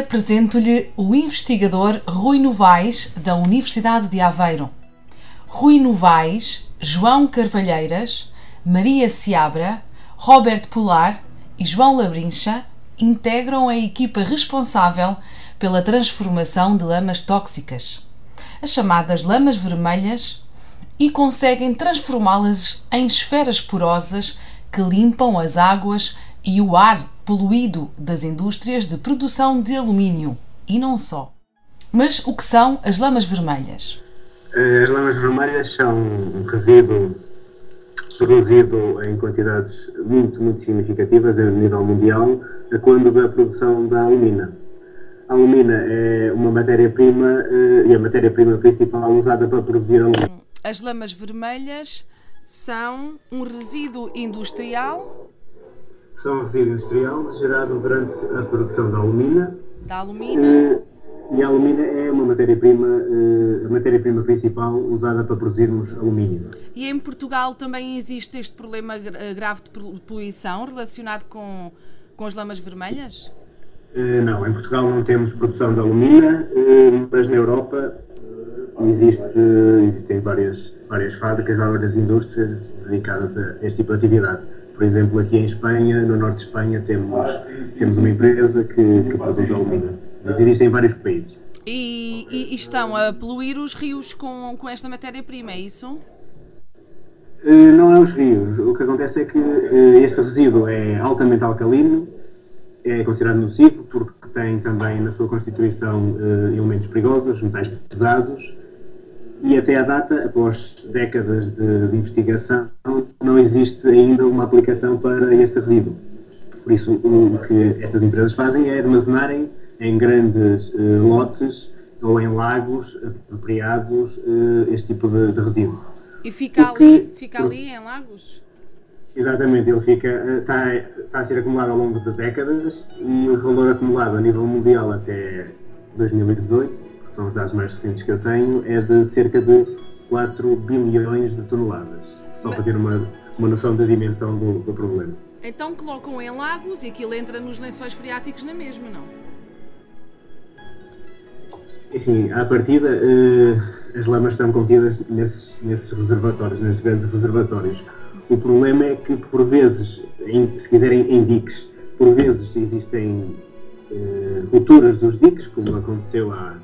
Apresento-lhe o investigador Rui Novaes, da Universidade de Aveiro. Rui Novaes, João Carvalheiras, Maria Seabra, Roberto Polar e João Labrincha integram a equipa responsável pela transformação de lamas tóxicas, as chamadas lamas vermelhas, e conseguem transformá-las em esferas porosas que limpam as águas e o ar poluído das indústrias de produção de alumínio e não só. Mas o que são as lamas vermelhas? As lamas vermelhas são um resíduo produzido em quantidades muito, muito significativas a nível mundial quando da produção da alumina. A alumina é uma matéria-prima eh, e a matéria-prima principal usada para produzir alumínio. As lamas vermelhas são um resíduo industrial são resíduo industrial gerado durante a produção da alumina. Da alumina. e a alumina é uma matéria-prima, a matéria-prima principal usada para produzirmos alumínio. E em Portugal também existe este problema grave de poluição relacionado com, com as lamas vermelhas? Não, em Portugal não temos produção de alumina, mas na Europa existe, existem várias, várias fábricas, várias indústrias dedicadas a este tipo de atividade. Por exemplo, aqui em Espanha, no norte de Espanha, temos, temos uma empresa que, que produz alumínio. Mas existem em vários países. E, e, estão a poluir os rios com, com esta matéria-prima, é isso? Uh, não é os rios. O que acontece é que uh, este resíduo é altamente alcalino, é considerado nocivo porque tem também na sua constituição uh, elementos perigosos, metais pesados, e até à data, após décadas de, de, investigação, não existe ainda uma aplicação para este resíduo. Por isso, o que estas empresas fazem é armazenarem em grandes uh, lotes ou em lagos apropriados uh, este tipo de, de, resíduo. E fica ali, fica ali em lagos? Exatamente, ele fica, está, eh, está a ser acumulado ao longo de décadas e o valor acumulado a nível mundial até 2018 são os dados mais recentes que eu tenho, é de cerca de 4 bilhões de toneladas. Só Mas... para ter uma, uma noção da dimensão do, do problema. Então colocam em lagos e aquilo entra nos lençóis freáticos na mesma, não? Enfim, à partida, uh, as lamas estão contidas nesses, nesses reservatórios, nesses grandes reservatórios. O problema é que, por vezes, em, se quiserem, em diques, por vezes existem uh, rupturas dos diques, como aconteceu há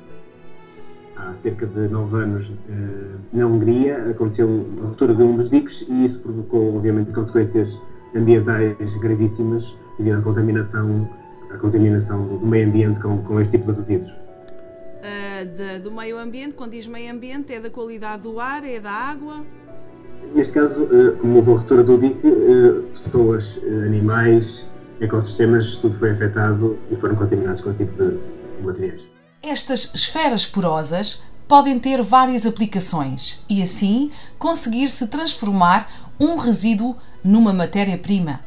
há cerca de nove anos eh, na Hungria aconteceu a ruptura de um dos diques e isso provocou, obviamente, consequências ambientais gravíssimas devido à contaminação, à contaminação do meio ambiente com, com este tipo de resíduos. Uh, de, do meio ambiente, quando diz meio ambiente, é da qualidade do ar, é da água? Neste caso, uh, como houve a ruptura do dique, uh, pessoas, animais, ecossistemas, tudo foi afetado e foram contaminados com esse tipo de materiais. Estas esferas porosas podem ter várias aplicações e assim conseguir se transformar um resíduo numa matéria-prima.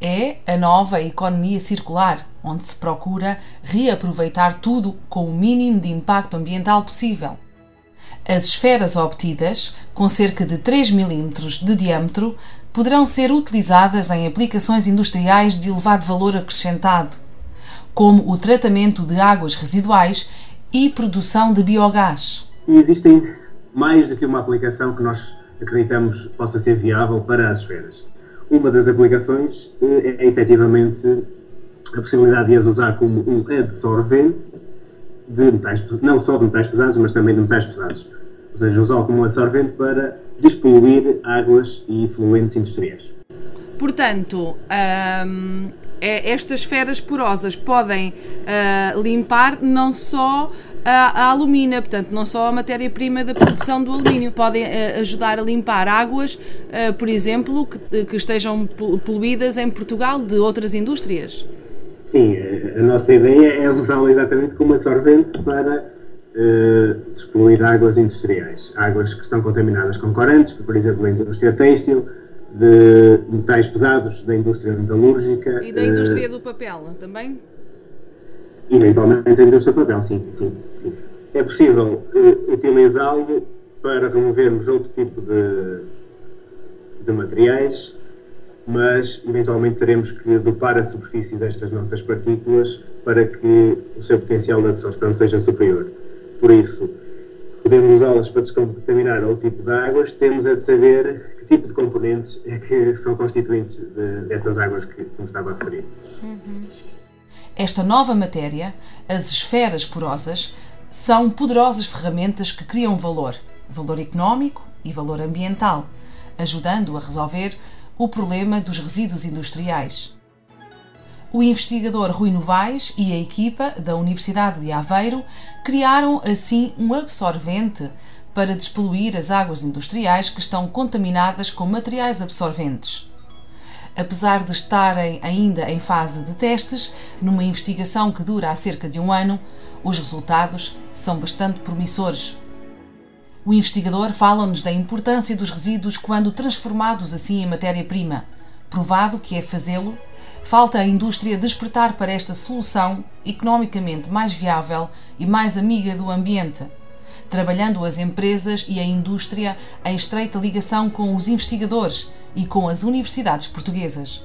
É a nova economia circular, onde se procura reaproveitar tudo com o mínimo de impacto ambiental possível. As esferas obtidas, com cerca de 3 mm de diâmetro, poderão ser utilizadas em aplicações industriais de elevado valor acrescentado, como o tratamento de águas residuais e produção de biogás. E existem mais do que uma aplicação que nós acreditamos possa ser viável para as esferas. Uma das aplicações eh, é efetivamente a possibilidade de as usar como um adsorvente de metais, não só de metais pesados, mas também de metais pesados. Ou seja, usá-lo como um adsorvente para despoluir águas e fluentes industriais. Portanto, hum, estas esferas porosas podem uh, limpar não só a, a, alumina, portanto, não só a matéria-prima da produção do alumínio, podem uh, ajudar a limpar águas, uh, por exemplo, que, que, estejam poluídas em Portugal de outras indústrias. Sim, a nossa ideia é usá-lo exatamente como absorvente para uh, despoluir águas industriais. Águas que estão contaminadas com corantes, por exemplo, da indústria têxtil, de metais pesados da indústria metalúrgica. E da indústria uh, do papel também? Eventualmente da indústria do papel, sim. sim, sim. É possível uh, utilizá-lo para removermos outro tipo de, de materiais mas eventualmente teremos que dopar a superfície destas nossas partículas para que o seu potencial de absorção seja superior. Por isso, podemos usá-las para descontaminar outro tipo de águas, temos é de saber que tipo de componentes é que são constituintes de, dessas águas que, que me estava a referir. Uhum. Esta nova matéria, as esferas porosas, são poderosas ferramentas que criam valor, valor económico e valor ambiental, ajudando a resolver o problema dos resíduos industriais. O investigador Rui Novaes e a equipa da Universidade de Aveiro criaram assim um absorvente para despoluir as águas industriais que estão contaminadas com materiais absorventes. Apesar de estarem ainda em fase de testes, numa investigação que dura há cerca de um ano, os resultados são bastante promissores. O investigador fala-nos da importância dos resíduos quando transformados assim em matéria-prima. Provado que é fazê-lo, falta a indústria despertar para esta solução economicamente mais viável e mais amiga do ambiente, trabalhando as empresas e a indústria em estreita ligação com os investigadores e com as universidades portuguesas.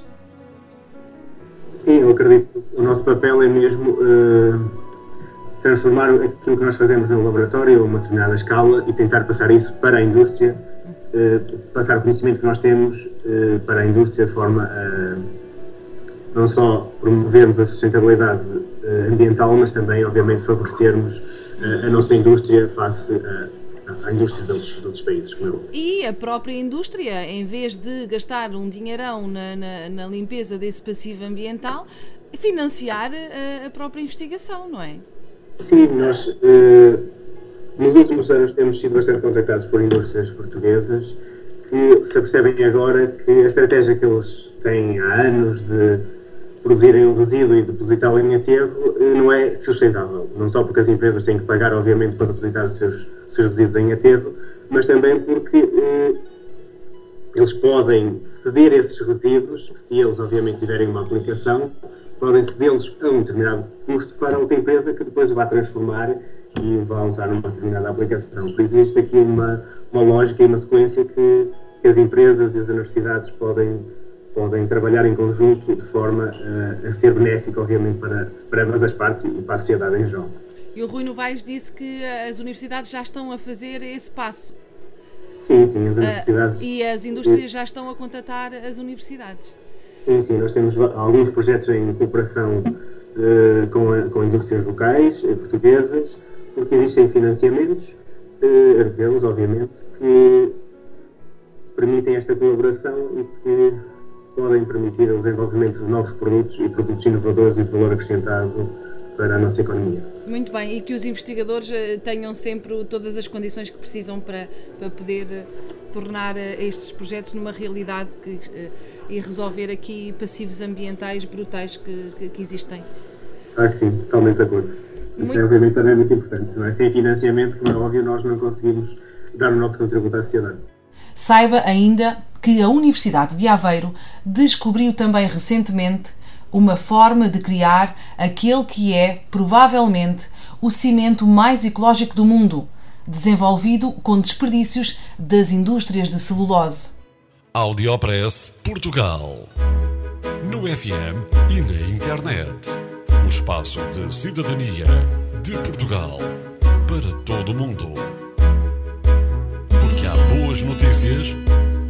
Sim, eu acredito que o nosso papel é mesmo. Uh transformar aquilo que nós fazemos no laboratório a uma determinada escala e tentar passar isso para a indústria, eh, passar o conhecimento que nós temos eh, para a indústria de forma a não só promovermos a sustentabilidade ambiental, mas também, obviamente, favorecermos a nossa indústria face à indústria de outros, de outros países. Como eu. E a própria indústria, em vez de gastar um dinheirão na, na, na limpeza desse passivo ambiental, financiar a, a própria investigação, não é? Sim, nós uh, nos últimos anos temos sido bastante contactados por indústrias portuguesas que se percebem agora que a estratégia que eles têm há anos de produzirem um resíduo e depositá-lo em aterro uh, não é sustentável. Não só porque as empresas têm que pagar, obviamente, para depositar os seus, seus resíduos em aterro, mas também porque uh, eles podem ceder esses resíduos, se eles, obviamente, tiverem uma aplicação, podem cedê-los a um determinado custo para outra empresa que depois o vai transformar e vá usar numa determinada aplicação. Por isso existe aqui uma, uma lógica e uma sequência que, que as empresas e as universidades podem, podem trabalhar em conjunto de forma a, a ser benéfica, obviamente, para, para ambas as partes e para a sociedade em geral. E o Rui Novaes disse que as universidades já estão a fazer esse passo. Sim, sim, as universidades. Uh, e as indústrias já estão a contatar as universidades. Sim, sim, nós temos alguns projetos em cooperação uh, com, com indústrias locais, uh, portuguesas, porque existem financiamentos europeus, obviamente, que permitem esta colaboração e que podem permitir o desenvolvimento de novos produtos e produtos inovadores e de valor acrescentado para a nossa economia. Muito bem, e que os investigadores tenham sempre todas as condições que precisam para, para poder tornar estes projetos numa realidade que e resolver aqui passivos ambientais brutais que, que, que existem. Ah, sim, totalmente de acordo. Muito... Isso é, obviamente, também muito importante. Não é? Sem financiamento, como é óbvio, nós não conseguimos dar o nosso contributo à sociedade. Saiba ainda que a Universidade de Aveiro descobriu também recentemente uma forma de criar aquele que é, provavelmente, o cimento mais ecológico do mundo, desenvolvido com desperdícios das indústrias de celulose. Audiopress Portugal. No FM e na internet. O espaço de cidadania de Portugal para todo o mundo. Porque há boas notícias